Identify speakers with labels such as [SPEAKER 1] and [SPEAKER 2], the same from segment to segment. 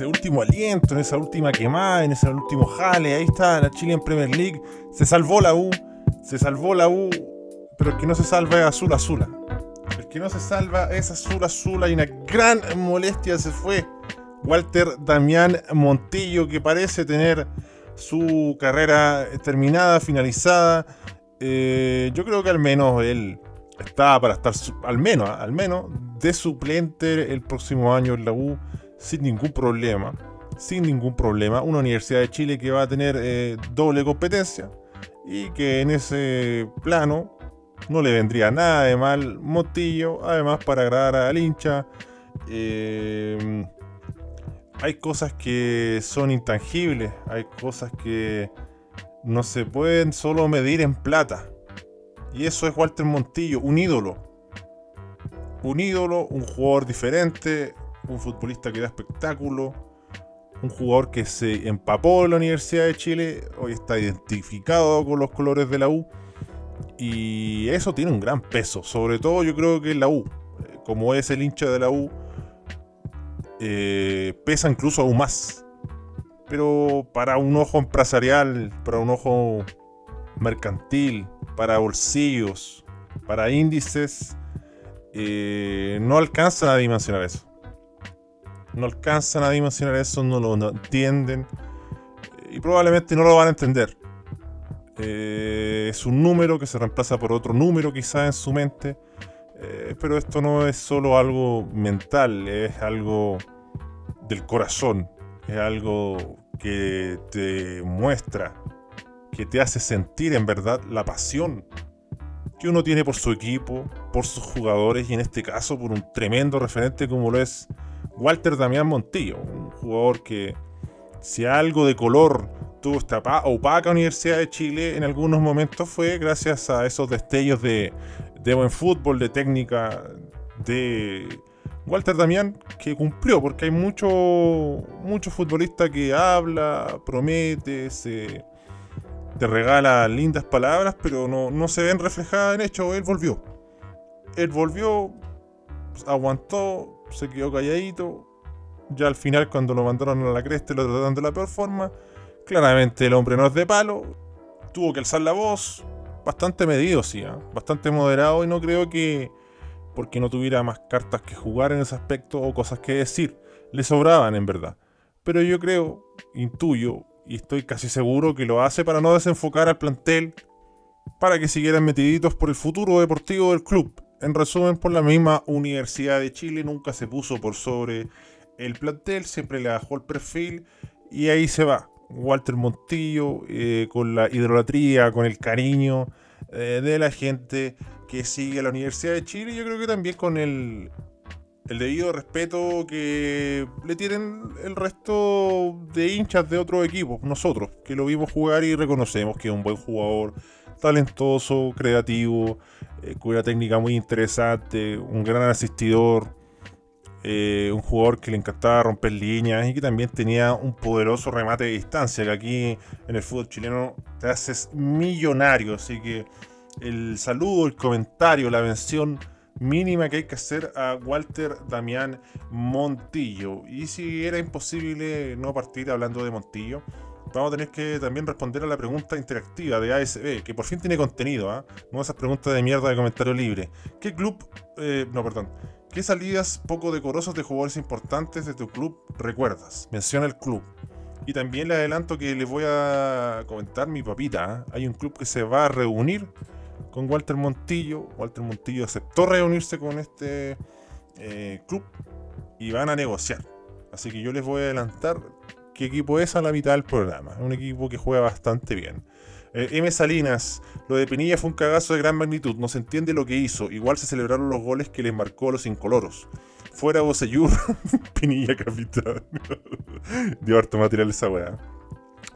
[SPEAKER 1] ese último aliento, en esa última quemada, en ese último jale. Ahí está la Chile en Premier League. Se salvó la U, se salvó la U, pero el que no se salva es Azul Azula. El que no se salva es Azul Azula y una gran molestia se fue. Walter Damián Montillo, que parece tener su carrera terminada, finalizada. Eh, yo creo que al menos él está para estar, al menos, al menos, de suplente el próximo año en la U sin ningún problema. Sin ningún problema. Una Universidad de Chile que va a tener eh, doble competencia y que en ese plano no le vendría nada de mal Motillo, además para agradar al hincha. Eh, hay cosas que son intangibles, hay cosas que no se pueden solo medir en plata. Y eso es Walter Montillo, un ídolo. Un ídolo, un jugador diferente, un futbolista que da espectáculo, un jugador que se empapó en la Universidad de Chile, hoy está identificado con los colores de la U. Y eso tiene un gran peso, sobre todo yo creo que la U, como es el hincha de la U, eh, pesa incluso aún más. Pero para un ojo empresarial, para un ojo mercantil, para bolsillos, para índices, eh, no alcanzan a dimensionar eso. No alcanzan a dimensionar eso, no lo entienden y probablemente no lo van a entender. Eh, es un número que se reemplaza por otro número quizá en su mente eh, pero esto no es solo algo mental, es algo del corazón, es algo que te muestra, que te hace sentir en verdad la pasión que uno tiene por su equipo, por sus jugadores y en este caso por un tremendo referente como lo es Walter Damián Montillo, un jugador que si algo de color tuvo esta opaca Universidad de Chile en algunos momentos fue gracias a esos destellos de de buen fútbol, de técnica, de Walter Damián, que cumplió, porque hay mucho, mucho futbolista que habla, promete, se, te regala lindas palabras, pero no, se ven reflejadas en hechos. Él volvió. Él volvió, aguantó, se quedó calladito. Ya al final, cuando lo mandaron a la cresta lo trataron de la peor forma, claramente el hombre no es de palo. Tuvo que alzar la voz, bastante medido, sí, ¿ah? bastante moderado y no creo que porque no tuviera más cartas que jugar en ese aspecto o cosas que decir. Le sobraban en verdad. Pero yo creo, intuyo y estoy casi seguro que lo hace para no desenfocar al plantel, para que siguieran metiditos por el futuro deportivo del club. En resumen, por la misma Universidad de Chile nunca se puso por sobre el plantel, siempre le bajó el perfil y ahí se va. Walter Montillo, eh, con la idolatría, con el cariño eh, de la gente que sigue a la Universidad de Chile. Yo creo que también con el, el debido respeto que le tienen el resto de hinchas de otros equipos, nosotros, que lo vimos jugar y reconocemos que es un buen jugador, talentoso, creativo, eh, con una técnica muy interesante, un gran asistidor. Eh, un jugador que le encantaba romper líneas y que también tenía un poderoso remate de distancia, que aquí en el fútbol chileno te haces millonario, así que el saludo, el comentario, la mención mínima que hay que hacer a Walter Damián Montillo. Y si era imposible no partir hablando de Montillo, vamos a tener que también responder a la pregunta interactiva de ASB, que por fin tiene contenido, ¿ah? no esas preguntas de mierda de comentario libre. ¿Qué club, eh, no, perdón, ¿Qué salidas poco decorosas de jugadores importantes de tu club recuerdas? Menciona el club. Y también le adelanto que les voy a comentar mi papita. ¿eh? Hay un club que se va a reunir con Walter Montillo. Walter Montillo aceptó reunirse con este eh, club y van a negociar. Así que yo les voy a adelantar qué equipo es a la mitad del programa. Un equipo que juega bastante bien. Eh, M. Salinas, lo de Pinilla fue un cagazo de gran magnitud, no se entiende lo que hizo. Igual se celebraron los goles que les marcó a los incoloros. Fuera Bocellur, Pinilla capitán. Dio harto material esa weá.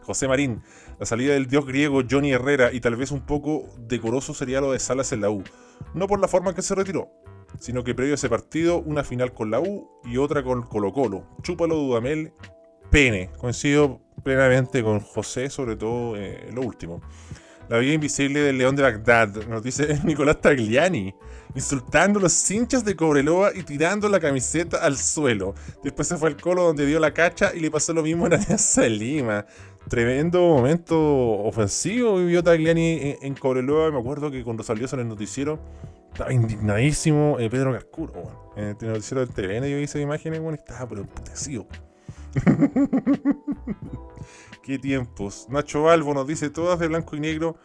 [SPEAKER 1] José Marín, la salida del dios griego Johnny Herrera y tal vez un poco decoroso sería lo de Salas en la U. No por la forma en que se retiró, sino que previo a ese partido, una final con la U y otra con Colo Colo. Chúpalo Dudamel, pene. Coincido plenamente con José, sobre todo eh, lo último. La vida invisible del León de Bagdad, nos dice Nicolás Tagliani, insultando a los hinchas de Cobreloa y tirando la camiseta al suelo. Después se fue al colo donde dio la cacha y le pasó lo mismo en Alianza de Lima. Tremendo momento ofensivo vivió Tagliani en, Cobreloa. Me acuerdo que cuando salió en el noticiero, estaba indignadísimo eh, Pedro Carcuro, En el noticiero del TVN yo hice imágenes, bueno, estaba pero emputecido. Qué tiempos. Nacho Balbo nos dice todas de blanco y negro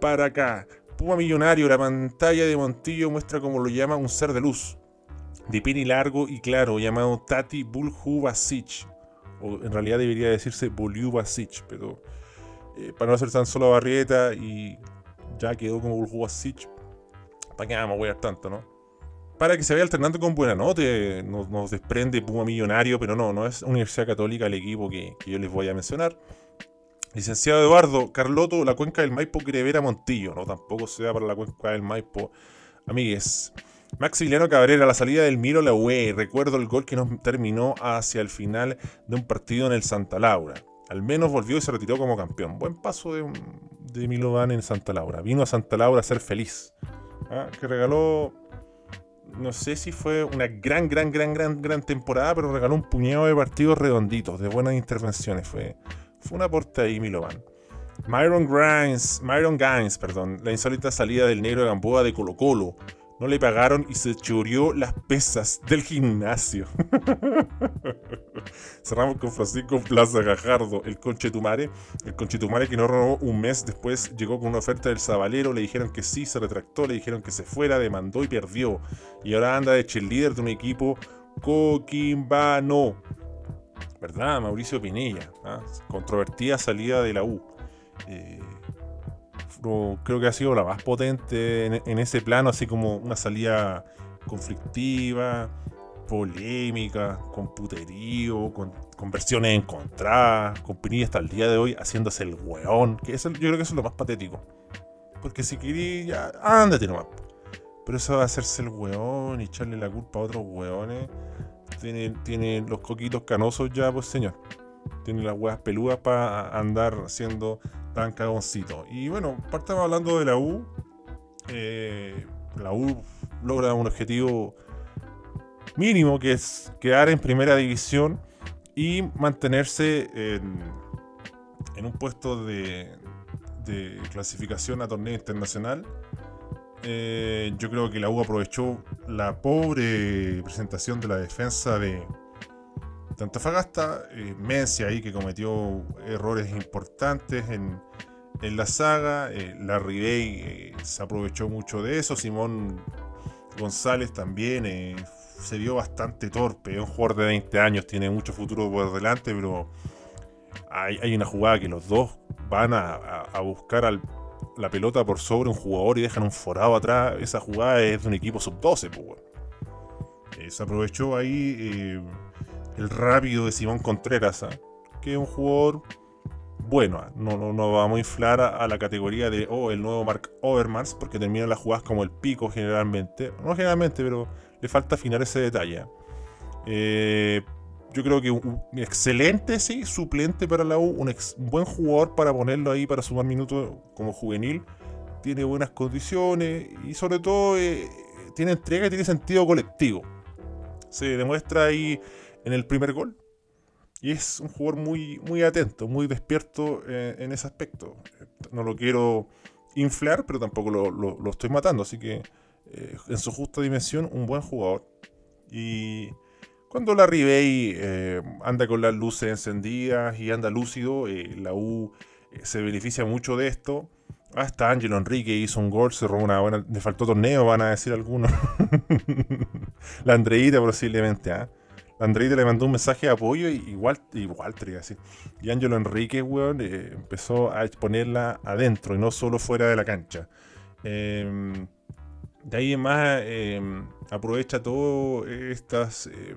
[SPEAKER 1] para acá. Puma Millonario, la pantalla de Montillo muestra como lo llama un ser de luz. De pini largo y claro, llamado Tati Bulhu Basic. O en realidad debería decirse Bulhu Basic, pero eh, para no hacer tan solo barrieta y ya quedó como Bulhu Basic. ¿Para qué vamos a tanto, no? Para que se vaya alternando con buena nota. Nos, nos, desprende Puma Millonario, pero no, no es Universidad Católica el equipo que, yo les voy a mencionar. Licenciado Eduardo, Carloto, la cuenca del Maipo quiere ver a Montillo. No, tampoco se da para la cuenca del Maipo. Amigues. Maximiliano Cabrera, la salida del Miro la UE. Recuerdo el gol que nos terminó hacia el final de un partido en el Santa Laura. Al menos volvió y se retiró como campeón. Buen paso de, de Milovan en Santa Laura. Vino a Santa Laura a ser feliz. ¿Ah? Que regaló no sé si fue una gran, gran, gran, gran, gran temporada, pero regaló un puñado de partidos redonditos, de buenas intervenciones. Fue, fue un aporte ahí, Milovan. Myron Grimes, Myron Gaines, perdón, la insólita salida del negro de Gamboa de Colo Colo no le pagaron y se churió las pesas del gimnasio. Cerramos con Francisco Plaza Gajardo, el conchetumare. El conchetumare que no renovó un mes después llegó con una oferta del Zabalero, le dijeron que sí, se retractó, le dijeron que se fuera, demandó y perdió. Y ahora anda de líder de un equipo coquimbano. ¿Verdad? Mauricio Pinilla. ¿ah? Controvertida salida de la U. Eh, creo que ha sido la más potente en, ese plano, así como una salida conflictiva, polémica, con puterío, con, versiones encontradas, con Pinilla hasta el día de hoy haciéndose el weón, que eso, yo creo que eso es lo más patético. Porque si querí, ya, ándate nomás. Pero eso de hacerse el weón y echarle la culpa a otros weones, tiene, tiene los coquitos canosos ya, pues señor. Tiene las weas peludas para andar haciendo tan cagoncito. Y bueno, partamos hablando de la U. Eh, la U logra un objetivo mínimo que es quedar en primera división y mantenerse en, un puesto de, clasificación a torneo internacional. Eh, yo creo que la U aprovechó la pobre presentación de la defensa de, Antofagasta, eh, Mencia ahí que cometió errores importantes en, la saga, eh, Larry Day eh, se aprovechó mucho de eso, Simón González también eh, se vio bastante torpe, un jugador de 20 años, tiene mucho futuro por delante, pero hay, una jugada que los dos van a, buscar la pelota por sobre un jugador y dejan un forado atrás, esa jugada es de un equipo sub-12, pues, se aprovechó ahí el rápido de Simón Contreras, ¿ah? que es un jugador bueno. ¿ah? No, no, no, vamos a inflar a, la categoría de oh, el nuevo Mark Overmars, porque termina las jugadas como el pico generalmente. No generalmente, pero le falta afinar ese detalle. ¿ah? Eh, yo creo que un, excelente, sí, suplente para la U, un, buen jugador para ponerlo ahí para sumar minutos como juvenil. Tiene buenas condiciones y sobre todo eh, tiene entrega y tiene sentido colectivo. Se demuestra ahí en el primer gol. Y es un jugador muy, muy atento, muy despierto eh, en ese aspecto. No lo quiero inflar, pero tampoco lo, estoy matando. Así que eh, en su justa dimensión, un buen jugador. Y cuando la Bay eh, anda con las luces encendidas y anda lúcido, la U se beneficia mucho de esto. Hasta Ángelo Enrique hizo un gol, se robó una buena. Le faltó torneo, van a decir algunos. la Andreita posiblemente, ¿ah? Andreita le mandó un mensaje de apoyo y igual, igual, así. Y Ángelo Enrique, weón, eh, empezó a exponerla adentro y no solo fuera de la cancha. Em, de ahí en más em, aprovecha todas estas eh,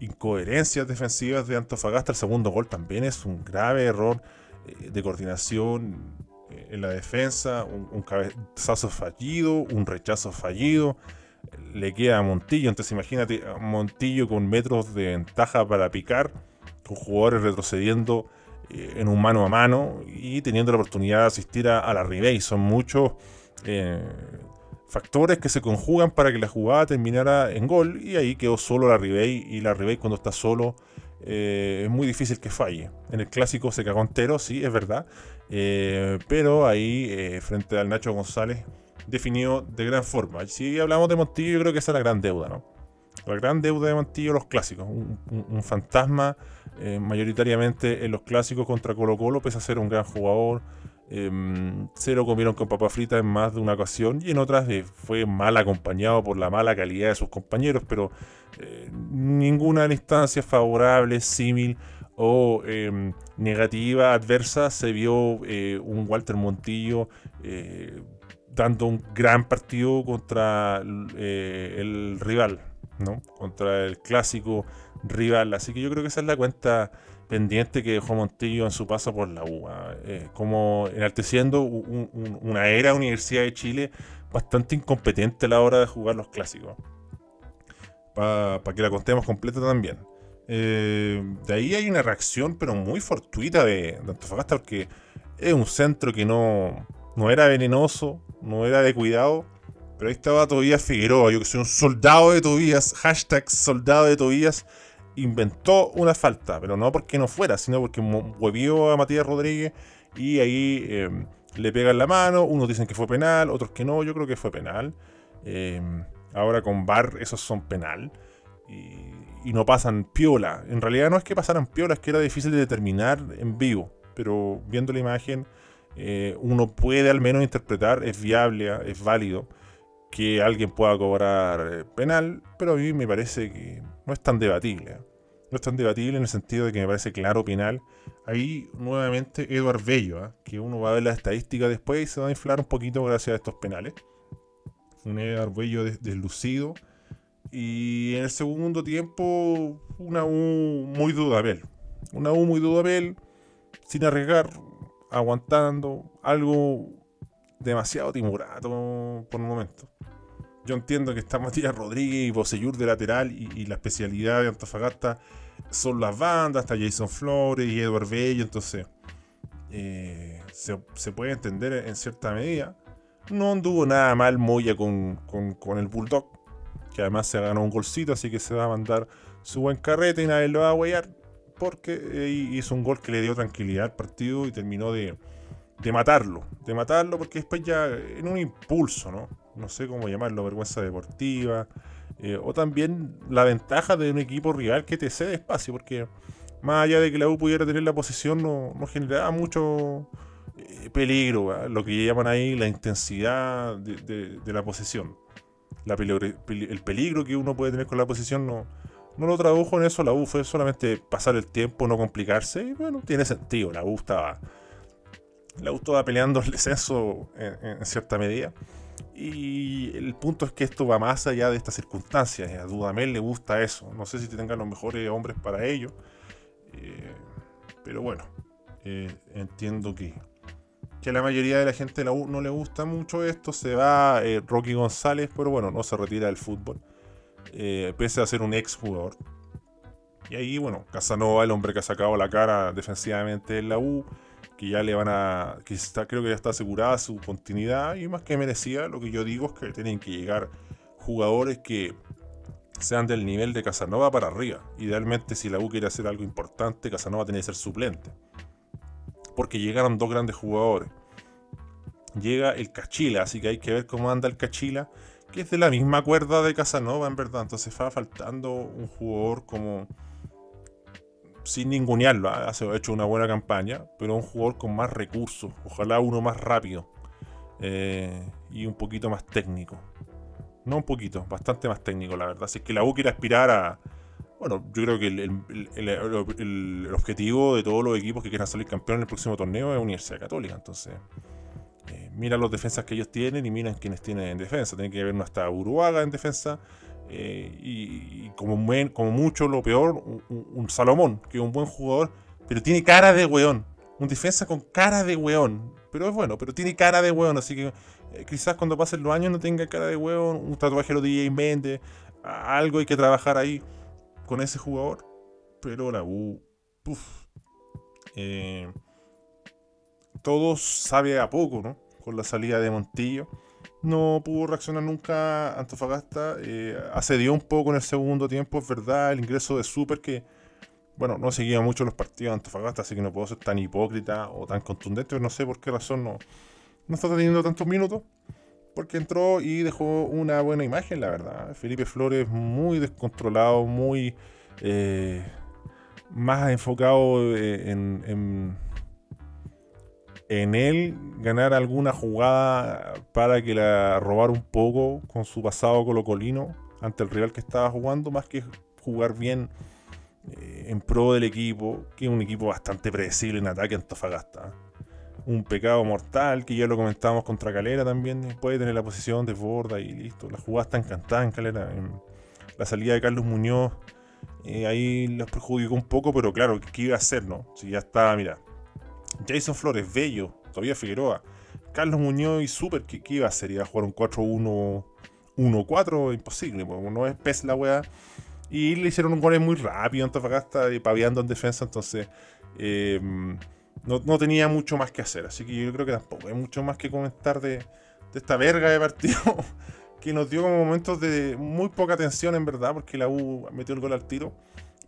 [SPEAKER 1] incoherencias defensivas de Antofagasta. El segundo gol también es un grave error eh, de coordinación en la defensa, un, un cabezazo fallido, un rechazo fallido le queda a Montillo. Entonces imagínate Montillo con metros de ventaja para picar, con jugadores retrocediendo eh, en un mano a mano y teniendo la oportunidad de asistir a, la Ribey. Son muchos eh, factores que se conjugan para que la jugada terminara en gol y ahí quedó solo la Ribey y la Ribey cuando está solo eh, es muy difícil que falle. En el clásico se cagó entero, sí, es verdad, pero ahí frente al Nacho González definió de gran forma. Si hablamos de Montillo, yo creo que esa es la gran deuda, ¿no? La gran deuda de Montillo, los clásicos. Un, fantasma eh, mayoritariamente en los clásicos contra Colo Colo, pese a ser un gran jugador. Em, se lo comieron con papa frita en más de una ocasión y en otras eh, fue mal acompañado por la mala calidad de sus compañeros, pero eh, ninguna de las instancias favorables, símil o em, negativa, adversa, se vio un Walter Montillo dando un gran partido contra el rival. ¿no? Contra el clásico rival. Así que yo creo que esa es la cuenta pendiente que dejó Montillo en su paso por la U. Eh, como enalteciendo una era Universidad de Chile bastante incompetente a la hora de jugar los clásicos. Para que la contemos completa también. Eh, de ahí hay una reacción, pero muy fortuita de, Antofagasta, porque es un centro que no, no era venenoso, no era de cuidado pero ahí estaba Tobías Figueroa, yo que soy un soldado de Tobías, hashtag soldado de Tobías, inventó una falta, pero no porque no fuera, sino porque huevió a Matías Rodríguez y ahí em, le pegan la mano, unos dicen que fue penal, otros que no, yo creo que fue penal. Em, ahora con VAR esos son penal. Y, no pasan piola. En realidad no es que pasaran piola, es que era difícil de determinar en vivo. Pero viendo la imagen, eh, uno puede al menos interpretar, es viable, es válido que alguien pueda cobrar eh, penal, pero a mí me parece que no es tan debatible. No es tan debatible en el sentido de que me parece claro penal. Ahí nuevamente Eduard Bello, ¿ah? que uno va a ver la estadística después y se va a inflar un poquito gracias a estos penales. Un Eduard Bello deslucido. Y en el segundo tiempo, una U muy dudabel. Una U muy dudabel, sin arriesgar, aguantando. Algo demasiado timorato por un momento. Yo entiendo que está Matías Rodríguez y Bosellur de lateral y, la especialidad de Antofagasta son las bandas, está Jason Flores y Edward Bello, entonces eh, se, puede entender en cierta medida. No anduvo nada mal Moya con, con, el Bulldog, que además se ganó un golcito, así que se va a mandar su buen carrete y nadie lo va a huellar, porque eh, hizo un gol que le dio tranquilidad al partido y terminó de, de matarlo, de matarlo porque después ya en un impulso, ¿no? No sé cómo llamarlo, vergüenza deportiva, eh, o también la ventaja de un equipo rival que te cede espacio, porque más allá de que la U pudiera tener la posición, no, generaba mucho eh, peligro, lo que llaman ahí la intensidad de, la posesión. el peligro que uno puede tener con la posición no, no lo tradujo en eso la U, fue solamente pasar el tiempo, no complicarse, y bueno, tiene sentido, la U estaba la U peleando el descenso en, cierta medida. Y el punto es que esto va más allá de estas circunstancias. A Dudamel le gusta eso. No sé si tengan los mejores hombres para ello. Eh, pero bueno, eh, entiendo que, que a la mayoría de la gente de la U no le gusta mucho esto. Se va eh, Rocky González, pero bueno, no se retira del fútbol. Pese a ser un ex jugador. Y ahí, bueno, Casanova, el hombre que ha sacado la cara defensivamente en la U que ya le van a. que está, creo que ya está asegurada su continuidad y más que merecida. Lo que yo digo es que tienen que llegar jugadores que sean del nivel de Casanova para arriba. Idealmente, si la U quiere hacer algo importante, Casanova tiene que ser suplente. Porque llegaron dos grandes jugadores. Llega el Cachila, así que hay que ver cómo anda el Cachila, que es de la misma cuerda de Casanova, en verdad. Entonces va faltando un jugador como sin ningunearlo, ha hecho una buena campaña, pero un jugador con más recursos, ojalá uno más rápido eh, y un poquito más técnico. No un poquito, bastante más técnico, la verdad. Si es que la U quiere aspirar a. Bueno, yo creo que el, objetivo de todos los equipos que quieran salir campeón en el próximo torneo es Universidad Católica. Entonces, mira los defensas que ellos tienen y miran quienes tienen en defensa. Tienen que ver hasta Uruguaga en defensa, eh, y, como, como mucho lo peor, un, Salomón, que es un buen jugador, pero tiene cara de weón. Un defensa con cara de weón. Pero es bueno, pero tiene cara de weón. Así que eh, quizás cuando pasen los años no tenga cara de weón. Un tatuaje lo DJ Mende. Algo hay que trabajar ahí con ese jugador. Pero la U. Eh, todo sabe a poco, ¿no? Con la salida de Montillo. No pudo reaccionar nunca Antofagasta. Eh, accedió un poco en el segundo tiempo, es verdad. El ingreso de Super que, bueno, no seguía mucho los partidos de Antofagasta, así que no puedo ser tan hipócrita o tan contundente. No sé por qué razón no, no está teniendo tantos minutos. Porque entró y dejó una buena imagen, la verdad. Felipe Flores muy descontrolado, muy eh, más enfocado eh, en en él ganar alguna jugada para que la robara un poco con su pasado colocolino ante el rival que estaba jugando, más que jugar bien eh, en pro del equipo, que es un equipo bastante predecible en ataque Antofagasta. Un pecado mortal, que ya lo comentábamos contra Calera también, puede tener la posición de borda y listo. La jugada está encantada en Calera. la salida de Carlos Muñoz eh, ahí los perjudicó un poco, pero claro, ¿qué iba a hacer? Si ya está, mira, Jason Flores, Bello, todavía Figueroa, Carlos Muñoz y Super, ¿qué, iba a hacer? ¿Iba a jugar un 4-1-1-4? Imposible, pues no es pez la weá. Y le hicieron un gol muy rápido Antofagasta, paviando en defensa, entonces em, no, tenía mucho más que hacer. Así que yo creo que tampoco hay mucho más que comentar de, esta verga de partido que nos dio como momentos de muy poca tensión en verdad, porque la U metió el gol al tiro,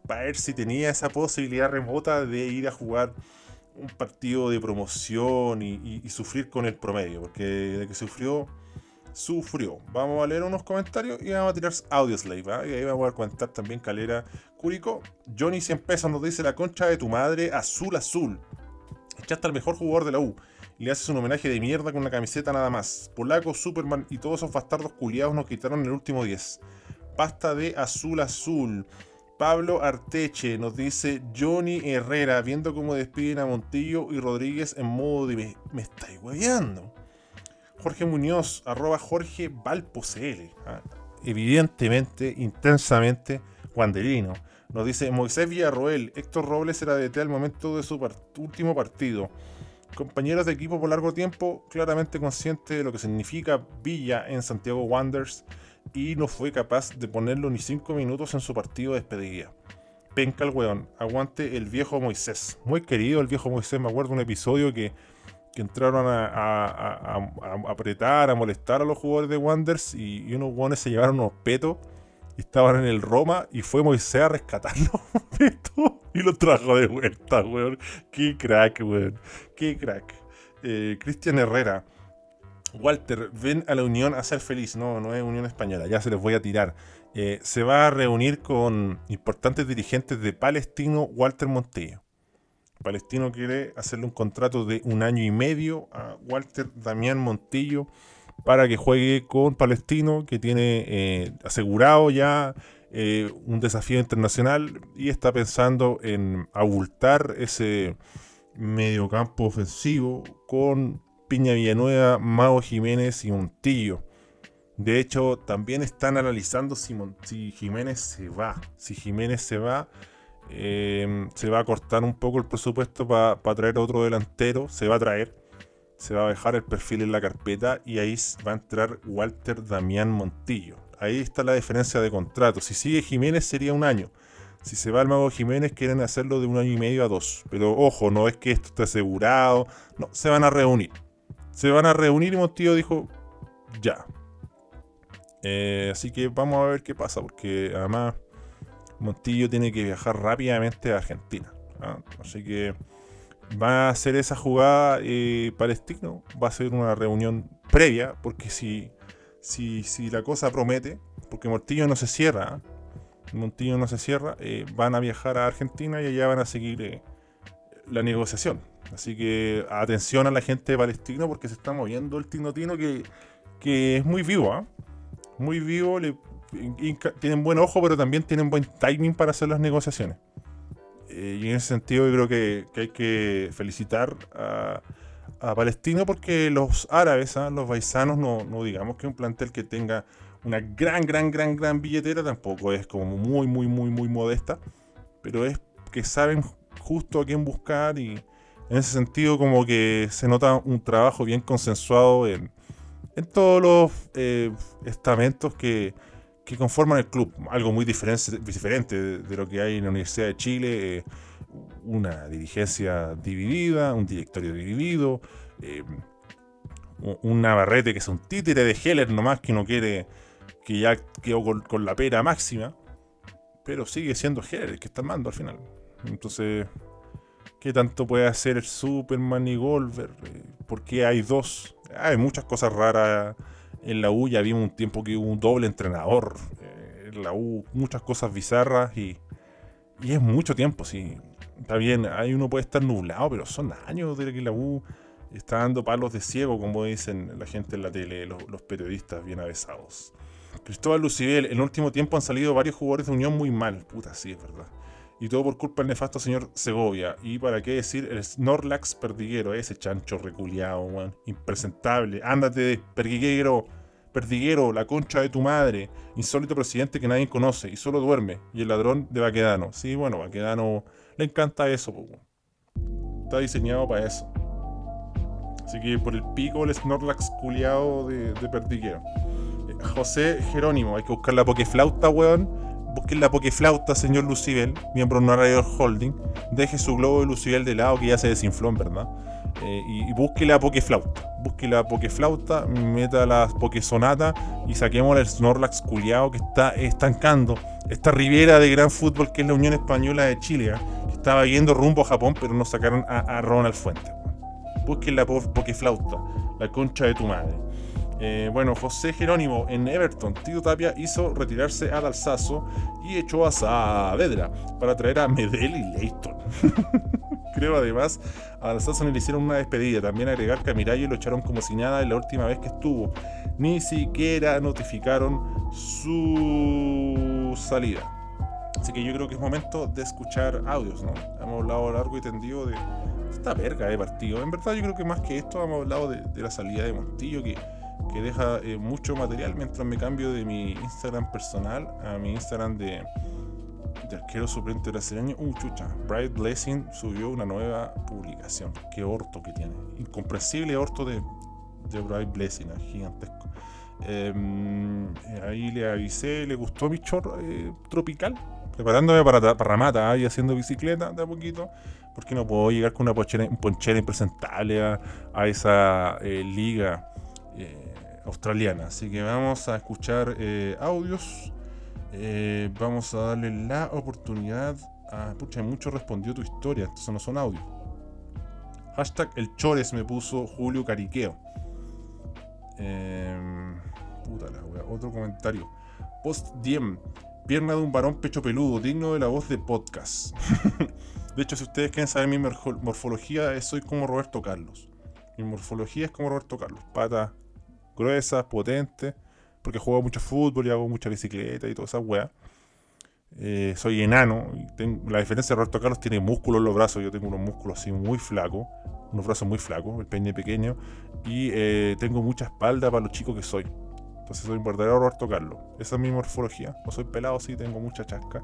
[SPEAKER 1] para ver si tenía esa posibilidad remota de ir a jugar un partido de promoción y, sufrir con el promedio, porque de que sufrió, sufrió. Vamos a leer unos comentarios y vamos a tirar audios live, ¿ah? y ahí vamos a comentar también Calera Curico. Johnny 100 pesos nos dice la concha de tu madre, azul azul. Echaste al mejor jugador de la U. Le haces un homenaje de mierda con una camiseta nada más. Polaco, Superman y todos esos bastardos culiados nos quitaron el último 10. Pasta de azul azul. Pablo Arteche nos dice Johnny Herrera, viendo cómo despiden a Montillo y Rodríguez en modo de me, estáis hueveando. Jorge Muñoz, arroba Jorge Valpocl. ¿ah? Evidentemente, intensamente, guanderino. Nos dice Moisés Villarroel, Héctor Robles era DT al momento de su último partido. Compañeros de equipo por largo tiempo, claramente consciente de lo que significa Villa en Santiago Wanderers y no fue capaz de ponerlo ni 5 minutos en su partido de despedida. Penca el weón, aguante el viejo Moisés. Muy querido el viejo Moisés, me acuerdo un episodio que, entraron a, apretar, a molestar a los jugadores de Wanderers y, unos weones se llevaron unos petos y estaban en el Roma y fue Moisés a rescatar los petos y los trajo de vuelta, weón. Qué crack, weón. Qué crack. Eh, Cristian Herrera. Walter, ven a la Unión a ser feliz. No, no es Unión Española, ya se les voy a tirar. Eh, se va a reunir con importantes dirigentes de Palestino, Walter Montillo. Palestino quiere hacerle un contrato de un año y medio a Walter Damián Montillo para que juegue con Palestino, que tiene eh, asegurado ya eh, un desafío internacional y está pensando en abultar ese mediocampo ofensivo con Piña Villanueva, Mago Jiménez y Montillo. De hecho, también están analizando si, Jiménez se va. Si Jiménez se va, eh, se va a cortar un poco el presupuesto para traer otro delantero. Se va a traer. Se va a dejar el perfil en la carpeta y ahí va a entrar Walter Damián Montillo. Ahí está la diferencia de contrato. Si sigue Jiménez sería un año. Si se va el Mago Jiménez quieren hacerlo de un año y medio a dos. Pero ojo, no es que esto esté asegurado. No, se van a reunir se van a reunir y Montillo dijo, ya. Eh, así que vamos a ver qué pasa, porque además Montillo tiene que viajar rápidamente a Argentina. ¿ah? Así que va a ser esa jugada eh, palestino, va a ser una reunión previa, porque si, si, si la cosa promete, porque Montillo no se cierra, ¿ah? Montillo no se cierra, eh, van a viajar a Argentina y allá van a seguir la negociación. Así que atención a la gente de Palestino porque se está moviendo el Tinotino que, que es muy vivo, ¿ah? Muy vivo, tienen buen ojo, pero también tienen buen timing para hacer las negociaciones. Eh, y en ese sentido yo creo que, hay que felicitar a, Palestino porque los árabes, ¿ah? los paisanos, no, no digamos que un plantel que tenga una gran, gran, gran, gran billetera, tampoco es como muy, muy, muy, muy modesta, pero es que saben justo a quién buscar y, en ese sentido como que se nota un trabajo bien consensuado en, todos los eh, estamentos que, conforman el club. Algo muy diferente, diferente de, lo que hay en la Universidad de Chile. Eh, una dirigencia dividida, un directorio dividido, eh, un Navarrete que es un títere de Heller nomás que no quiere, que ya quedó con, la pera máxima, pero sigue siendo Heller el que está mando al final. Entonces, ¿qué tanto puede hacer Superman y Golver? Eh, ¿Por qué hay dos? Hay muchas cosas raras en la U, ya vimos un tiempo que hubo un doble entrenador eh, en la U, muchas cosas bizarras y, y es mucho tiempo, sí. Está bien, ahí uno puede estar nublado, pero son años de que la U está dando palos de ciego, como dicen la gente en la tele, los, periodistas bien avesados. Cristóbal Lucibel, en el último tiempo han salido varios jugadores de Unión muy mal. Puta, sí, es verdad. Y todo por culpa del nefasto señor Segovia. Y para qué decir, el Snorlax perdiguero, ese chancho reculeado, weón. Impresentable. Ándate, perdiguero. Perdiguero, la concha de tu madre. Insólito presidente que nadie conoce y solo duerme. Y el ladrón de Baquedano. Sí, bueno, Baquedano le encanta eso, Está diseñado para eso. Así que por el pico el Snorlax culiado de, de perdiguero. Eh, José Jerónimo, hay que buscar la pokeflauta, weón. Busquen la pokeflauta, señor Lucibel, miembro honorario del holding. Deje su globo de Lucibel de lado que ya se desinfló, verdad. Eh, y, busque la pokeflauta. Busque la pokeflauta, meta la pokesonata y saquemos el Snorlax culiado que está estancando esta ribera de gran fútbol que es la Unión Española de Chile, ¿eh? que estaba yendo rumbo a Japón, pero nos sacaron a, a Ronald Fuentes. Busquen la pokeflauta, la concha de tu madre. Eh, bueno, José Jerónimo en Everton, Tito Tapia hizo retirarse a Dalsazo y echó a Saavedra para traer a Medel y Leighton. Creo además a Dalsazo le hicieron una despedida. También agregar que a Mirayo lo echaron como si nada la última vez que estuvo. Ni siquiera notificaron su salida. Así que yo creo que es momento de escuchar audios, ¿no? Hemos hablado largo y tendido de esta verga de partido. En verdad yo creo que más que esto hemos hablado de, la salida de Montillo, que, deja eh, mucho material mientras me cambio de mi Instagram personal a mi Instagram de, de arquero suplente brasileño. Uh, chucha. Bright Blessing subió una nueva publicación. Qué orto que tiene. Incomprensible orto de, de Bright Blessing, gigantesco. Em, ahí le avisé, le gustó mi chorro eh, tropical preparándome para, para Ramata y haciendo bicicleta de a poquito, porque no puedo llegar con una ponchera, impresentable a, esa eh, liga eh, australiana. Así que vamos a escuchar eh, audios. vamos a darle la oportunidad a. Pucha, mucho respondió tu historia. Estos no son audios. Hashtag el Chores me puso Julio Cariqueo. Em, puta la wea. Otro comentario. Post Diem. Pierna de un varón pecho peludo, digno de la voz de podcast. de hecho, si ustedes quieren saber mi morfología, soy como Roberto Carlos. Mi morfología es como Roberto Carlos. Patas gruesas, potentes, porque juego mucho fútbol y hago mucha bicicleta y toda esa weá. Eh, soy enano. Y tengo, la diferencia de Roberto Carlos tiene músculos en los brazos. Yo tengo unos músculos así muy flacos. Unos brazos muy flacos, el peine pequeño. Y eh, tengo mucha espalda para lo chico que soy. Entonces soy un verdadero Roberto Carlos. Esa es mi morfología. O soy pelado, sí, tengo mucha chasca.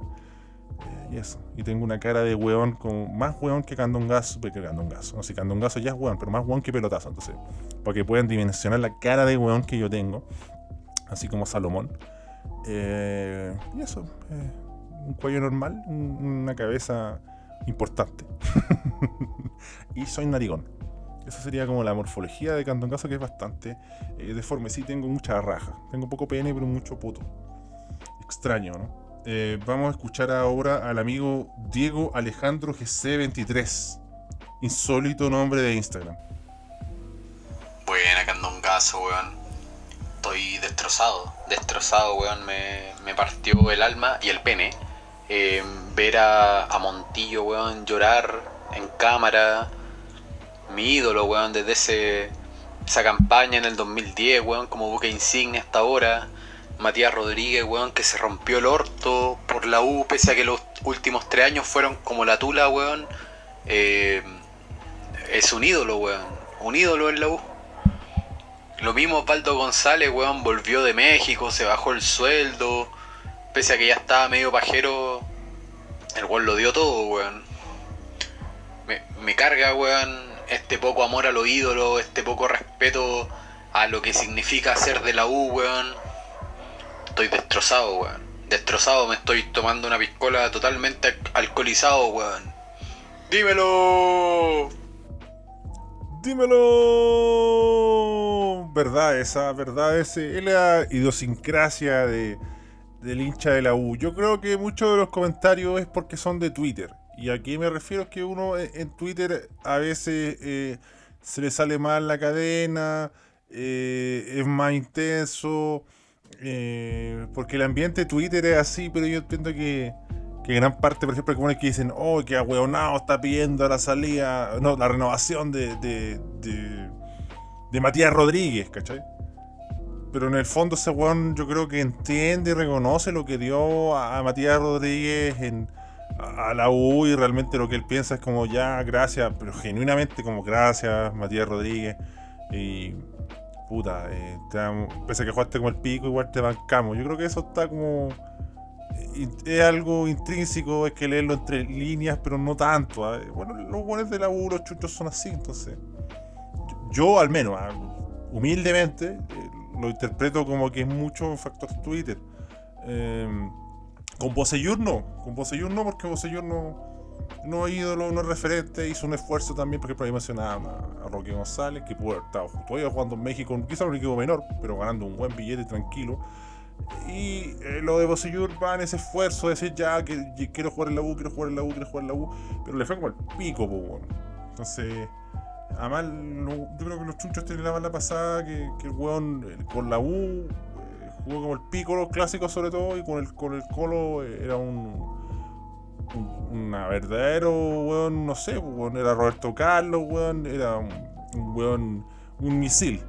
[SPEAKER 1] Eh, y eso. Y tengo una cara de weón con más weón que Candongazo. Que Candongazo. No sé, Candongazo ya es weón, pero más weón que pelotazo. Entonces, para que puedan dimensionar la cara de weón que yo tengo. Así como Salomón. Eh, y eso. Eh, un cuello normal, una cabeza importante. y soy narigón. Esa sería como la morfología de Canto Caso, que es bastante eh, deforme. Sí, tengo mucha raja. Tengo poco pene, pero mucho puto. Extraño, ¿no? Eh, vamos a escuchar ahora al amigo Diego Alejandro GC23. Insólito nombre de Instagram.
[SPEAKER 2] Buena, Candongazo, weón. Estoy destrozado. Destrozado, weón. Me, partió el alma y el pene. Eh, ver a, a Montillo, weón, llorar en cámara mi ídolo, weón, desde ese, esa campaña en el 2010, weón, como buque insignia hasta ahora. Matías Rodríguez, weón, que se rompió el orto por la U, pese a que los últimos tres años fueron como la tula, weón. Eh, es un ídolo, weón. Un ídolo en la U. Lo mismo Paldo González, weón, volvió de México, se bajó el sueldo. Pese a que ya estaba medio pajero, el weón lo dio todo, weón. Me, me carga, weón, este poco amor a los ídolos, este poco respeto a lo que significa ser de la U, weón. Estoy destrozado, weón. Destrozado, me estoy tomando una piscola totalmente alcoholizado, weón. ¡Dímelo!
[SPEAKER 1] ¡Dímelo! Verdad esa, verdad ese. Es la idiosincrasia de, del hincha de la U. Yo creo que muchos de los comentarios es porque son de Twitter. Y aquí me refiero es que uno en Twitter a veces eh, se le sale mal la cadena, eh, es más intenso, eh, porque el ambiente de Twitter es así, pero yo entiendo que gran parte, por ejemplo, hay que dicen, oh, que ahueonado está pidiendo la salida, no, la renovación de, Matías Rodríguez, ¿cachai? Pero en el fondo ese weón yo creo que entiende y reconoce lo que dio a, Matías Rodríguez en, a, la U y realmente lo que él piensa es como ya, gracias, pero genuinamente como gracias, Matías Rodríguez. Y puta, eh, pese a que jugaste como el pico, igual te bancamos. Yo creo que eso está como es algo intrínseco, es que leerlo entre líneas, pero no tanto. ¿ah? Bueno, los buenos de la los chuchos son así, entonces. Yo, al menos, ¿ah? humildemente, eh, lo interpreto como que es mucho factor Twitter. Em, con Boseyur no, con Boseyur no, porque Boseyur no, no es ídolo, no referente, hizo un esfuerzo también, porque por ahí mencionaba a Roque González, que pudo haber estado todavía jugando en México, quizá un equipo menor, pero ganando un buen billete tranquilo. Y eh, lo de Bosellur va en ese esfuerzo de decir ya que, quiero jugar en la U, quiero jugar en la U, quiero jugar en la U, pero le fue como el pico, pues, Entonces, además, yo creo que los chunchos tienen la mala pasada que, el weón con la U eh, jugó como el pico, los clásicos sobre todo, y con el, con el Colo eh, era un. Un verdadero weón, no sé, weón, era Roberto Carlos, weón, era un, weón, un misil.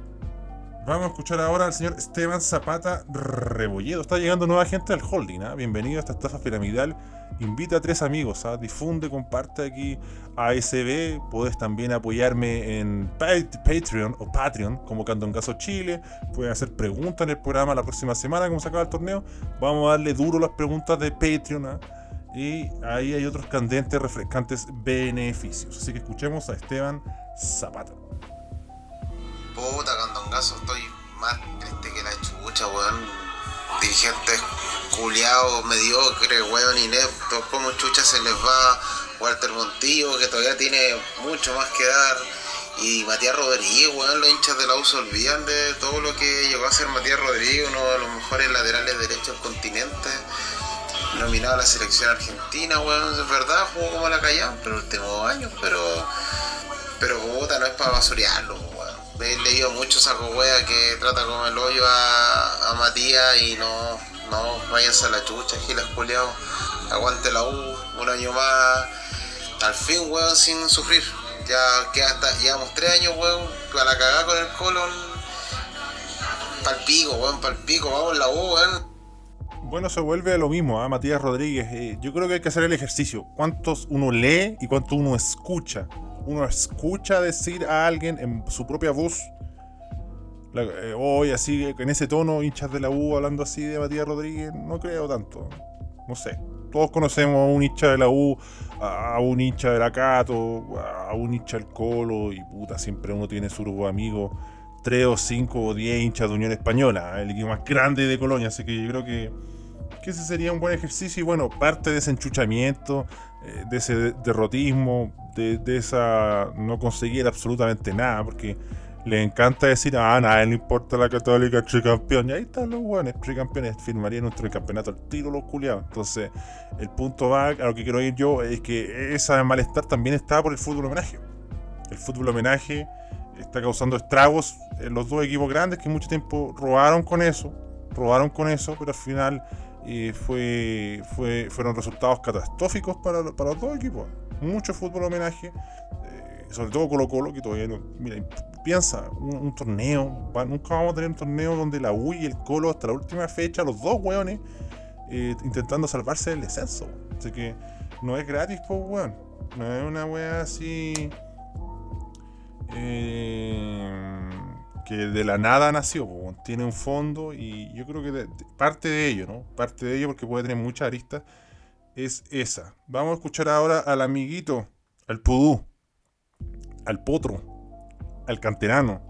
[SPEAKER 1] Vamos a escuchar ahora al señor Esteban Zapata Rebolledo. Está llegando nueva gente al holding. ¿ah? Bienvenido a esta estafa piramidal. Invita a tres amigos. ¿ah? Difunde, comparte aquí a SB. Puedes también apoyarme en Patreon o Patreon como Caso Chile. Puedes hacer preguntas en el programa la próxima semana, como se acaba el torneo. Vamos a darle duro las preguntas de Patreon. ¿ah? Y ahí hay otros candentes, refrescantes beneficios. Así que escuchemos a Esteban Zapata.
[SPEAKER 3] Puta, candongazo, estoy más triste que la chucha, weón. Dirigentes culiados, mediocres, weón, ineptos. ¿Cómo chucha se les va Walter Montillo, que todavía tiene mucho más que dar? Y Matías Rodríguez, weón, los hinchas de la U se olvidan de todo lo que llegó a ser Matías Rodríguez, uno de los mejores laterales derechos del continente nominado a la selección argentina, weón, es verdad, jugó como la Callao, pero últimos años, pero pero puta, no es para basurearlo, he leído mucho saco wea que trata como el hoyo a, Matías y no, no váyanse a la chucha, giles culiao. Aguante la U, un año más. Al fin, weón, sin sufrir. Ya que hasta llevamos tres años, weón, para cagar con el colon. Palpico, weón, palpico, vamos la U, weón.
[SPEAKER 1] Bueno, se vuelve a lo mismo, ¿eh? Matías Rodríguez. Eh, yo creo que hay que hacer el ejercicio. ¿Cuántos uno lee y cuánto uno escucha? uno escucha decir a alguien en su propia voz, eh, hoy así, en ese tono, hinchas de la U hablando así de Matías Rodríguez, no creo tanto. No sé. Todos conocemos a un hincha de la U, a un hincha de la Cato, a un hincha del Colo, y puta, siempre uno tiene su grupo de amigos, tres o cinco o diez hinchas de Unión Española, el equipo más grande de Colonia, así que yo creo que, que ese sería un buen ejercicio y bueno, parte de ese enchuchamiento, eh, de ese derrotismo, de, esa no conseguir absolutamente nada, porque le encanta decir, ah, nada, no importa la católica, tricampeón. Y ahí están los buenos, tricampeones, firmarían nuestro campeonato al tiro, los culiados. Entonces, el punto va, a lo que quiero ir yo, es que esa malestar también está por el fútbol homenaje. El fútbol homenaje está causando estragos en los dos equipos grandes que mucho tiempo robaron con eso, robaron con eso, pero al final fue, fue, fueron resultados catastróficos para, los dos equipos. Mucho fútbol homenaje, eh, sobre todo Colo Colo, que todavía no... Mira, piensa, un, torneo, nunca vamos a tener un torneo donde la U y el Colo hasta la última fecha, los dos weones, eh, intentando salvarse del descenso. Así que no es gratis, pues weón. No es una wea así... Eh, que de la nada nació, tiene un fondo y yo creo que parte de ello, ¿no? Parte de ello porque puede tener muchas aristas, es esa. Vamos a escuchar ahora al amiguito, al pudú, al potro, al canterano,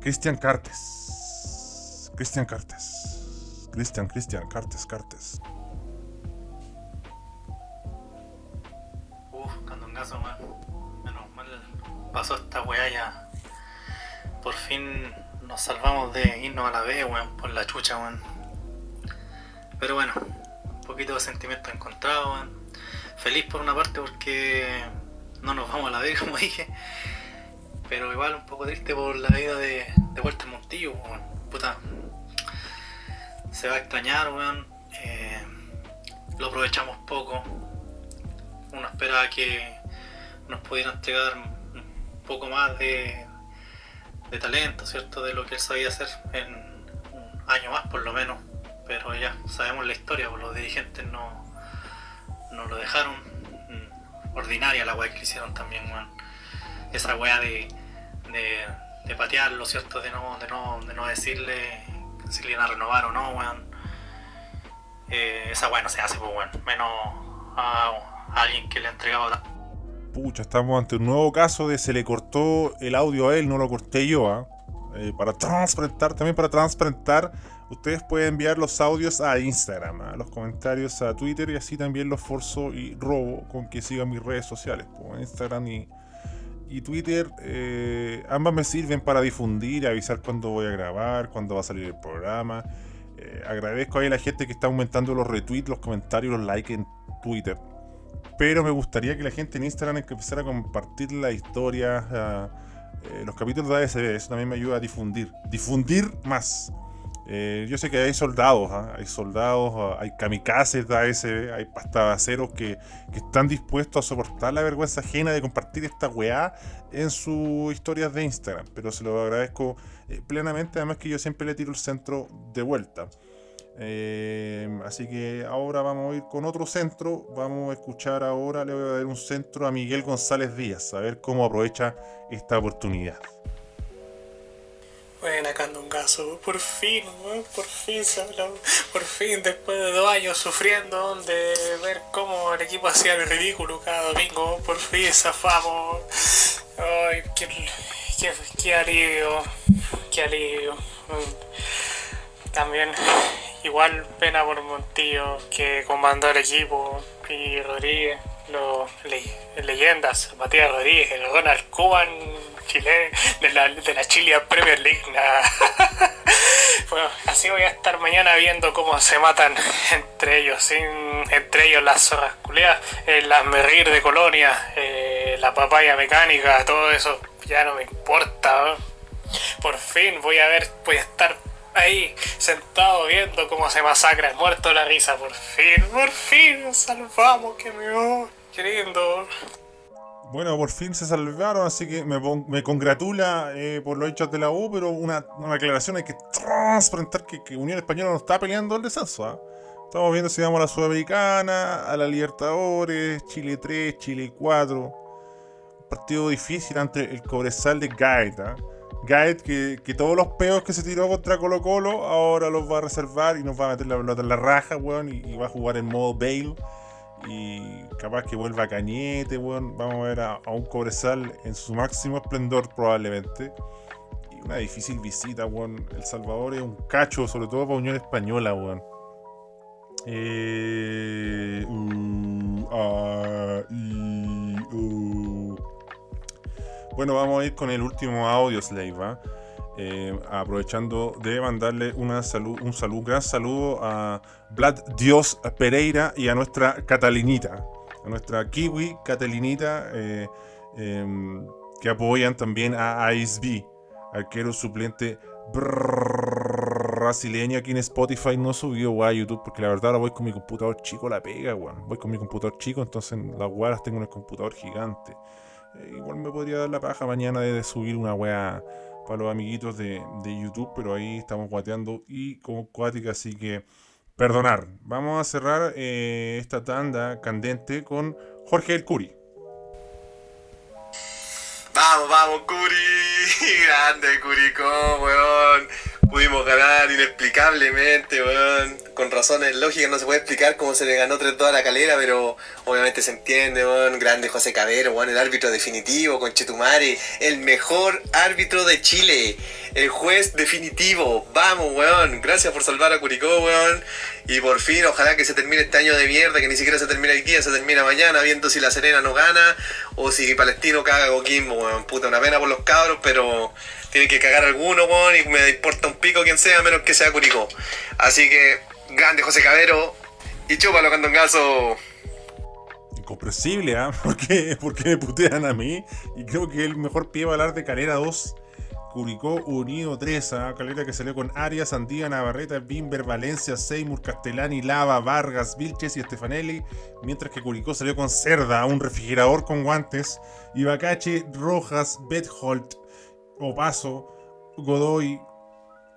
[SPEAKER 1] Cristian Cartes. Cristian Cartes. Cristian, Cristian, Cartes, Cartes.
[SPEAKER 4] Uf, candongazo, man. pasó esta weá ya. Por fin nos salvamos de irnos a la B, weón, por la chucha, weón. Pero bueno, un poquito de sentimiento encontrado, weón. Feliz por una parte porque no nos vamos a la B, como dije. Pero igual un poco triste por la vida de, de Walter Montillo, weón. Puta. Se va a extrañar, weón. Eh, lo aprovechamos poco. Uno esperaba que nos pudiera entregar un poco más de, de talento, ¿cierto? De lo que él sabía hacer en un año más por lo menos. Pero ya sabemos la historia, pues los dirigentes no, no lo dejaron. Mm, Ordinaria la weá que le hicieron también. Esa weá de, de, de patearlo, ¿cierto? De no, de no, de no decirle si le iban a renovar o no, weón. Eh, esa weá no se hace, pues weón. Menos a, a alguien que le ha entregado
[SPEAKER 1] Pucha, estamos ante un nuevo caso de se le cortó el audio a él, no lo corté yo, ¿ah? Eh, para transparentar, también para transparentar, ustedes pueden enviar los audios a Instagram, ¿ah? los comentarios a Twitter y así también los forzo y robo con que sigan mis redes sociales, pues, Instagram y, Twitter. eh, ambas me sirven para difundir avisar cuándo voy a grabar, cuándo va a salir el programa. Eh, agradezco a la gente que está aumentando los retweets, los comentarios, los likes en Twitter pero me gustaría que la gente en Instagram empezara a compartir las historias, ah, eh, los capítulos de ASB, eso también me ayuda a difundir, difundir más. Eh, yo sé que hay soldados, ah, hay soldados, ah, hay kamikazes de ASB, hay pastabaceros que, que están dispuestos a soportar la vergüenza ajena de compartir esta weá en sus historias de Instagram, pero se lo agradezco eh, plenamente, además que yo siempre le tiro el centro de vuelta. Eh, así que ahora vamos a ir con otro centro. Vamos a escuchar ahora, le voy a dar un centro a Miguel González Díaz, a ver cómo aprovecha esta oportunidad.
[SPEAKER 4] Buena Candongazo, por fin, weón, por fin por fin después de dos años sufriendo de ver cómo el equipo hacía el ridículo cada domingo, por fin zafamos. Ay, qué, qué, qué alivio, qué alivio. Mm. También igual pena por Montillo que comandó el equipo y Rodríguez, los le- leyendas, Matías Rodríguez, el Ronald Koeman Chile, de la, de la Chile Premier League. bueno, así voy a estar mañana viendo cómo se matan entre ellos, sin, entre ellos las zorras culeas, el asmerrir de Colonia, eh, la papaya mecánica, todo eso ya no me importa. Por fin voy a ver, voy a estar ahí sentado viendo cómo se masacra, muerto la risa, por fin, por fin nos salvamos, que me voy, qué lindo.
[SPEAKER 1] Bueno, por fin se salvaron, así que me, me congratula eh, por los hechos de la U, pero una, una aclaración hay que transparentar que, que Unión Española no está peleando el descenso. ¿ah? Estamos viendo si vamos a la Sudamericana, a la Libertadores, Chile 3, Chile 4. Un partido difícil ante el Cobresal de Gaet. Gaet que, que todos los peos que se tiró contra Colo Colo ahora los va a reservar y nos va a meter la pelota en la raja, weón, y, va a jugar en modo Bale. Y capaz que vuelva Cañete, weón. Vamos a ver a, a un Cobresal en su máximo esplendor probablemente. Y una difícil visita, weón. El Salvador es un cacho, sobre todo para Unión Española, weón. Eh, uh, y, uh. Bueno, vamos a ir con el último audio, Slave. Eh, aprovechando de mandarle una salud, un gran saludo a Vlad Dios Pereira y a nuestra Catalinita, a nuestra Kiwi Catalinita, eh, em, que apoyan también a Ice B, arquero suplente brasileño aquí en Spotify. No subió a YouTube porque la verdad ahora voy con mi computador chico, la pega, weón. Voy con mi computador chico, entonces las las tengo en el computador gigante. Eh, igual me podría dar la paja mañana de subir una weá para los amiguitos de, de YouTube, pero ahí estamos guateando y como cuática, así que perdonar. Vamos a cerrar eh, esta tanda candente con Jorge El Curi.
[SPEAKER 3] Vamos, vamos, Curi. Grande, Curicó, weón. Pudimos ganar inexplicablemente, weón.
[SPEAKER 5] con razones lógicas no se puede explicar cómo se le ganó 3-2 a la calera, pero obviamente se entiende, weón. Grande José Cabero, weón, el árbitro definitivo, con Chetumare, el mejor árbitro de Chile, el juez definitivo. Vamos, weón. Gracias por salvar a Curicó, weón. Y por fin, ojalá que se termine este año de mierda, que ni siquiera se termina el día, se termina mañana, viendo si la Serena no gana o si Palestino caga Coquimbo, weón. Puta, una pena por los cabros, pero tienen que cagar alguno, weón, y me importa un pico quien sea, menos que sea Curicó. Así que Grande José Cabero. Y chúpalo, candongazo.
[SPEAKER 1] Incomprensible, ¿ah? ¿Por, qué? ¿Por qué me putean a mí? Y creo que el mejor pie va a hablar de Calera 2. Curicó Unido 3, ¿ah? Calera que salió con Arias, Andía, Navarrete, Bimber, Valencia, Seymour, Castellani, Lava, Vargas, Vilches y Stefanelli. Mientras que Curicó salió con Cerda, un refrigerador con guantes, Ibacache, Rojas, Betholt, Opaso, Godoy,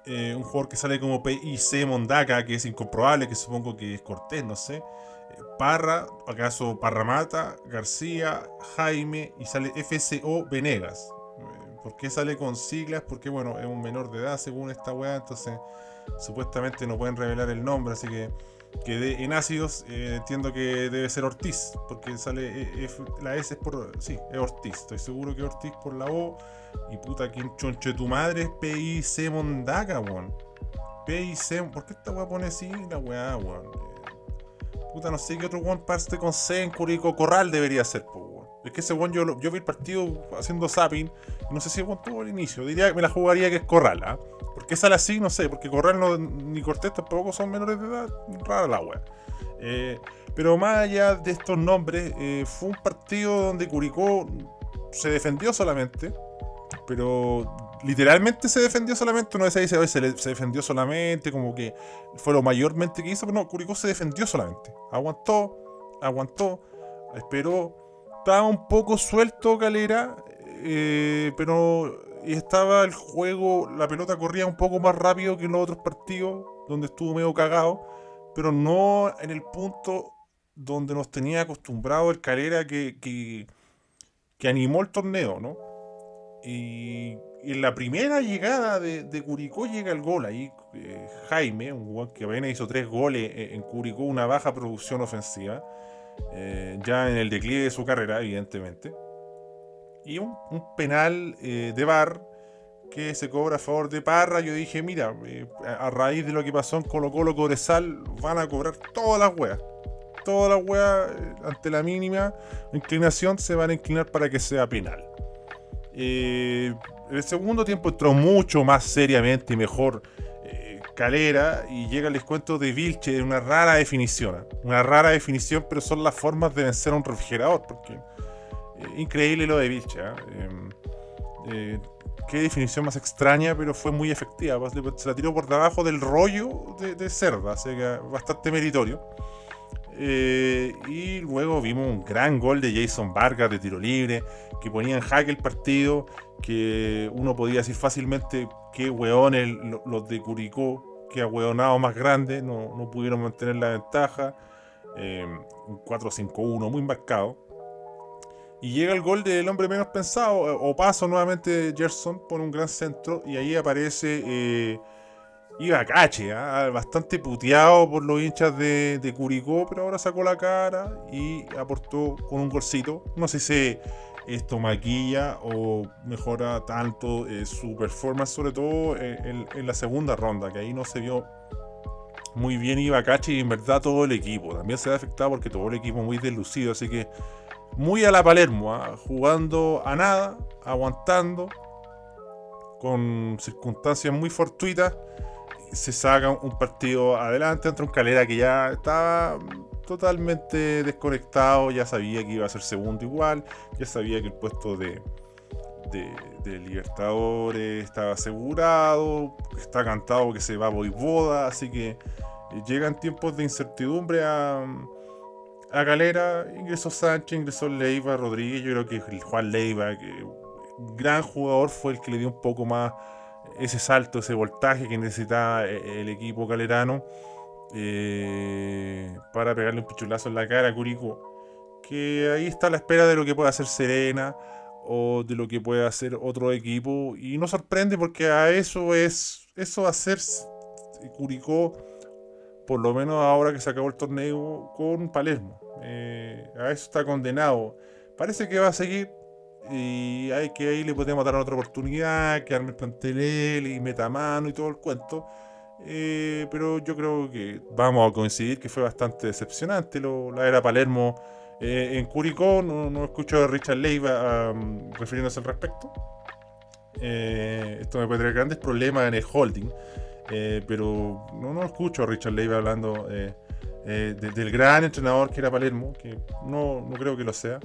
[SPEAKER 1] eh, un jugador que sale como PIC Mondaca, que es incomprobable, que supongo que es Cortés, no sé. Parra, acaso Parramata, García, Jaime y sale FCO Venegas. Eh, ¿Por qué sale con siglas? Porque bueno, es un menor de edad según esta weá, entonces supuestamente no pueden revelar el nombre, así que quedé en ácidos, entiendo que debe ser Ortiz, porque sale la S es por, sí, es Ortiz, estoy seguro que Ortiz por la O y puta, ¿quién chonche tu madre es PIC Mondaca, weón? PIC, ¿por qué esta weá pone así la weá, weón? Eh, puta, no sé qué otro weón parte con C en Curico Corral debería ser, pues, weón. Es que ese weón yo, yo vi el partido haciendo zapping, no sé si weón tuvo el inicio, diría que me la jugaría que es Corral, ¿ah? ¿Por qué sale así? No sé, porque Corral ni Cortés tampoco son menores de edad, rara la weá. Eh, pero más allá de estos nombres, eh, fue un partido donde Curicó se defendió solamente pero literalmente se defendió solamente. Uno se dice, se, se defendió solamente, como que fue lo mayormente que hizo, pero no, Curicó se defendió solamente. Aguantó, aguantó, esperó. Estaba un poco suelto Calera, eh, pero estaba el juego, la pelota corría un poco más rápido que en los otros partidos, donde estuvo medio cagado, pero no en el punto donde nos tenía acostumbrado el Calera que, que, animó el torneo, ¿no? Y en la primera llegada de, Curicó llega el gol. Ahí eh, Jaime, un jugador que apenas hizo tres goles en Curicó, una baja producción ofensiva. Eh, ya en el declive de su carrera, evidentemente. Y un, penal eh, de bar que se cobra a favor de Parra. Yo dije, mira, a raíz de lo que pasó en Colo Colo Cobresal, van a cobrar todas las weas. Todas las weas, ante la mínima inclinación, se van a inclinar para que sea penal. Eh, el segundo tiempo entró mucho más seriamente y mejor eh, Calera y llega el descuento de Vilche de una rara definición. ¿eh? Una rara definición, pero son las formas de vencer a un refrigerador. Porque eh, increíble lo de Vilche. Em, qué definición más extraña, pero fue muy efectiva. Se la tiró por debajo del rollo de, cerda, así que bastante meritorio. y luego vimos un gran gol de Jason Vargas de tiro libre que ponía en jaque el partido, que uno podía decir fácilmente que hueones los de Curicó, que a hueonado más grande, no, pudieron mantener la ventaja. Eh, un 4-5-1 muy marcado. Y llega el gol del hombre menos pensado, o paso nuevamente Gerson, pone un gran centro y ahí aparece eh, Iba cache, ¿ah? bastante puteado por los hinchas de, Curicó, pero ahora sacó la cara y aportó con un golcito. No sé si esto maquilla o mejora tanto eh, su performance, sobre todo en, la segunda ronda, que ahí no se vio muy bien Ibakachi y en verdad todo el equipo. También se ha afectado porque todo el equipo muy deslucido, así que muy a la Palermo, ¿ah? jugando a nada, aguantando, con circunstancias muy fortuitas, se saca un partido adelante entre un Calera que ya estaba totalmente desconectado, ya sabía que iba a ser segundo igual, ya sabía que el puesto de, de, Libertadores estaba asegurado, está cantado que se va a boda, así que llegan tiempos de incertidumbre a, a Galera, ingresó Sánchez, ingresó Leiva, Rodríguez, yo creo que Juan Leiva, gran jugador, fue el que le dio un poco más ese salto, ese voltaje que necesitaba eh, el equipo galerano. Eh, para pegarle un pichulazo en la cara a Curicó. Que ahí está la espera de lo que pueda hacer Serena o de lo que puede hacer otro equipo. Y no sorprende porque a eso es. Eso va a ser Curicó por lo menos ahora que se acabó el torneo con Palermo. Eh, a eso está condenado. Parece que va a seguir y hay que ahí le podemos dar otra oportunidad, que arme el plantel y meta mano y todo el cuento. Eh, pero yo creo que vamos a coincidir que fue bastante decepcionante lo, la era Palermo eh, en Curicó. No, escucho a Richard Leiva refiriéndose al respecto. Eh, esto me puede traer grandes problemas en el holding. Pero no, no escucho a Richard Leiva hablando del gran entrenador que era Palermo, que no, no creo que lo sea.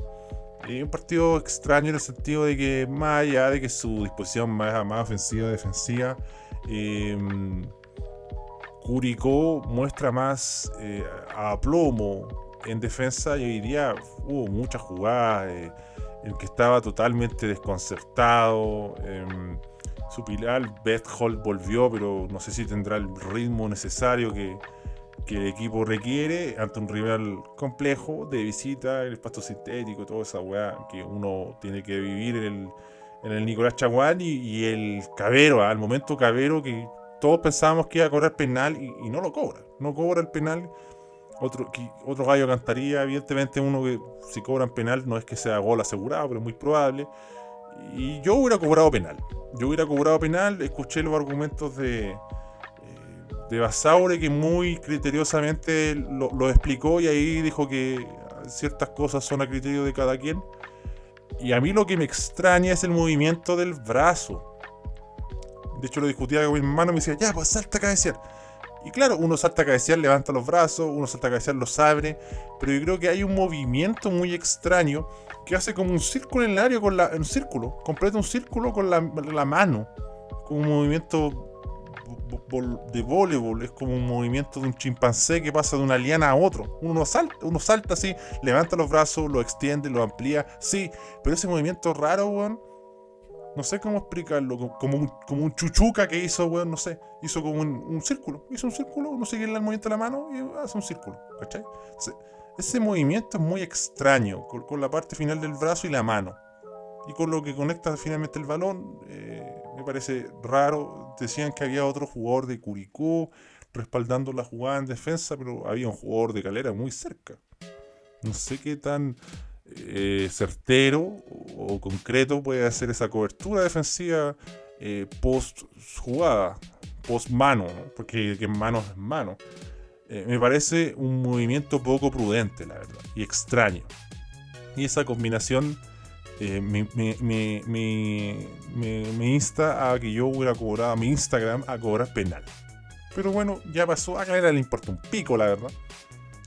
[SPEAKER 1] Es un partido extraño en el sentido de que, más allá de que su disposición más, más ofensiva, defensiva, eh, Curicó muestra más eh, a plomo en defensa y hoy día hubo muchas jugadas eh, en que estaba totalmente desconcertado. Em, su pilar, Holt volvió, pero no sé si tendrá el ritmo necesario que, el equipo requiere ante un rival complejo de visita, el pasto sintético, toda esa weá que uno tiene que vivir en el, Nicolás Chaguán y, el Cabero, al momento Cabero que todos pensábamos que iba a cobrar penal y, no lo cobra. No cobra el penal. Otro, otro gallo cantaría, evidentemente uno que si cobran penal no es que sea gol asegurado, pero es muy probable. Y yo hubiera cobrado penal. Yo hubiera cobrado penal, escuché los argumentos de, eh, de Basaure que muy criteriosamente lo, lo, explicó y ahí dijo que ciertas cosas son a criterio de cada quien. Y a mí lo que me extraña es el movimiento del brazo. De hecho, lo discutía con mi hermano y me decía, ya, pues salta a cabecear. Y claro, uno salta a cabecear, levanta los brazos, uno salta a cabecear, los abre. Pero yo creo que hay un movimiento muy extraño que hace como un círculo en el área con la. Un círculo, completa un círculo con la, mano. Como un movimiento de voleibol, es como un movimiento de un chimpancé que pasa de una liana a otro. Uno salta, uno salta así, levanta los brazos, lo extiende, lo amplía, sí, pero ese movimiento raro, weón no sé cómo explicarlo. Como un, como un chuchuca que hizo, weón, no sé. Hizo como un, círculo. Hizo un círculo, uno sigue el movimiento de la mano y hace un círculo. ¿Cachai? Ese, movimiento es muy extraño. Con, la parte final del brazo y la mano. Y con lo que conecta finalmente el balón. Eh, me parece raro. Decían que había otro jugador de Curicó respaldando la jugada en defensa, pero había un jugador de calera muy cerca. No sé qué tan eh, certero o concreto puede hacer esa cobertura defensiva eh, post jugada, post mano, porque que mano es mano. Eh, me parece un movimiento poco prudente, la verdad, y extraño. Y esa combinación me, insta a que yo hubiera cobrado a mi Instagram a cobrar penal. Pero bueno, ya pasó. A Calera le importa un pico, la verdad.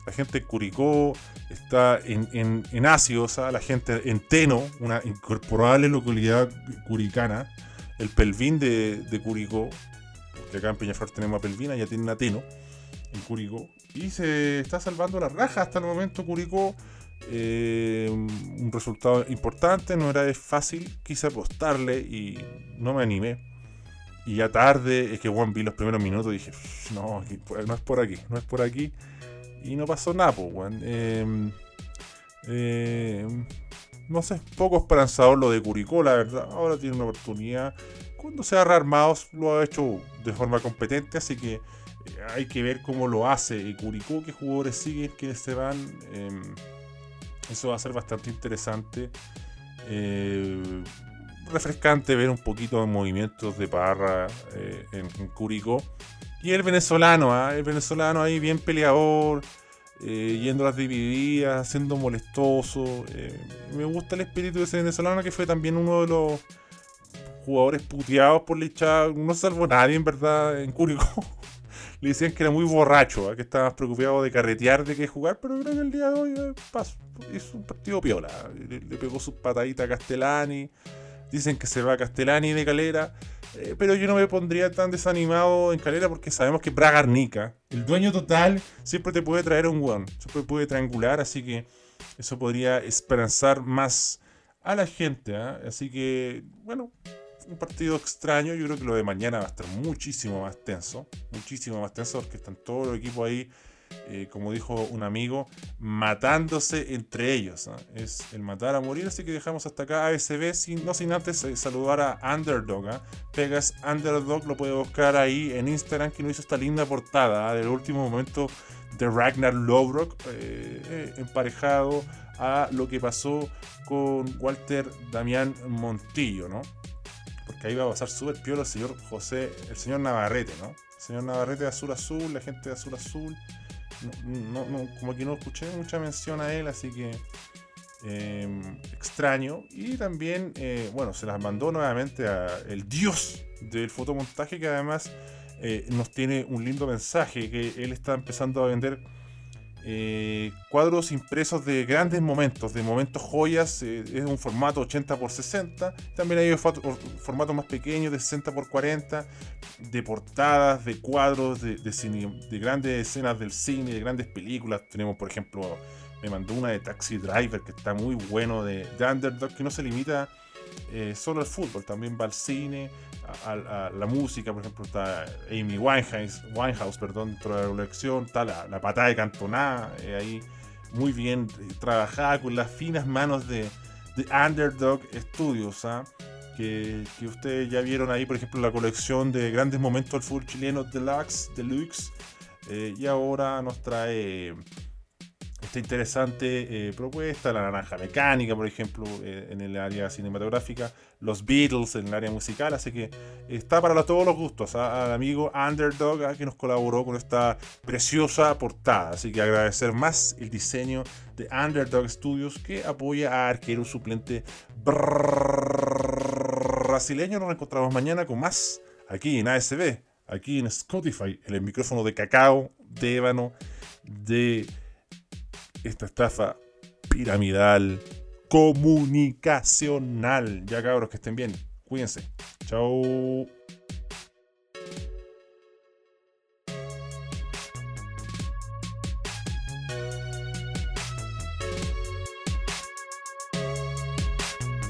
[SPEAKER 1] La gente Curicó está en, en, en la gente en Teno, una incorporable localidad curicana, el Pelvín de, de Curicó, porque acá en Peñaflor tenemos a Pelvina, ya tienen a Teno en Curicó, y se está salvando la raja hasta el momento Curicó. Eh, un resultado importante, no era fácil, quise apostarle y no me animé. Y ya tarde, es que Juan vi los primeros minutos dije, no, no es por aquí, no es por aquí y no pasó nada, pues, weón. Em, em, no sé, poco esperanzador lo de Curicó, la verdad. Ahora tiene una oportunidad. Cuando se ha rearmado, lo ha hecho de forma competente, así que eh, hay que ver cómo lo hace y Curicó, qué jugadores siguen, quiénes se van. Em, eso va a ser bastante interesante. Eh, refrescante ver un poquito de movimientos de Parra eh, en Curicó. Y el venezolano, ¿ah? el venezolano ahí bien peleador, eh, yendo a las divididas, siendo molestoso. Eh, me gusta el espíritu de ese venezolano que fue también uno de los jugadores puteados por la No salvo nadie, en verdad, en Curicó. Le decían que era muy borracho, ¿ah? que estaba más preocupado de carretear de que jugar, pero creo que el día de hoy eh, hizo un partido piola. Le, le pegó sus pataditas a Castellani. Dicen que se va a Castellani de Calera. Eh, pero yo no me pondría tan desanimado en Calera porque sabemos que Bragarnica, el dueño total, siempre te puede traer un one. Siempre puede triangular. Así que eso podría esperanzar más a la gente. ¿ah? Así que, bueno, un partido extraño. Yo creo que lo de mañana va a estar muchísimo más tenso. Muchísimo más tenso porque están todos los equipos ahí eh, como dijo un amigo, matándose entre ellos. Es el matar a morir, así que dejamos hasta acá ASB, sin, no sin antes eh, saludar a Underdog. ¿ah? Pegas Underdog, lo puede buscar ahí en Instagram, que nos hizo esta linda portada ¿ah? del último momento de Ragnar Lodbrok, eh, emparejado a lo que pasó con Walter Damián Montillo, ¿no? Porque ahí va a pasar súper piola el señor José, el señor Navarrete, ¿no? El señor Navarrete de Azul Azul, la gente de Azul Azul como que no escuché mucha mención a él, así que em, extraño. Y también, eh, bueno, se las mandó nuevamente a el dios del fotomontaje, que además eh, nos tiene un lindo mensaje, que él está empezando a vender eh, cuadros impresos de grandes momentos, de momentos joyas, es un formato 80 x 60. También hay formatos más pequeños de 60 x 40, de portadas, de cuadros, de, de, grandes escenas del cine, de grandes películas. Tenemos, por ejemplo, me mandó una de Taxi Driver que está muy bueno, de, de Underdog, que no se limita eh, solo al fútbol, también va al cine, a, la música, por ejemplo, está Amy Winehouse, Winehouse perdón, dentro de la colección, está la, la patada de Cantona, eh, ahí muy bien eh, trabajada con las finas manos de, de Underdog Studios, ¿ah? que, que, ustedes ya vieron ahí, por ejemplo, la colección de grandes momentos del fútbol chileno Deluxe, Deluxe y ahora nos trae esta interesante eh, propuesta, la naranja mecánica, por ejemplo, eh, en el área cinematográfica, los Beatles en el área musical, así que está para todos los gustos, ¿ah? al amigo Underdog ¿ah? que nos colaboró con esta preciosa portada, así que agradecer más el diseño de Underdog Studios que apoya a arquero suplente brasileño. Nos encontramos mañana con más aquí en ASB, aquí en Spotify, en el micrófono de cacao, de ébano, de esta estafa piramidal comunicacional. Ya cabros, que estén bien. Cuídense. Chao.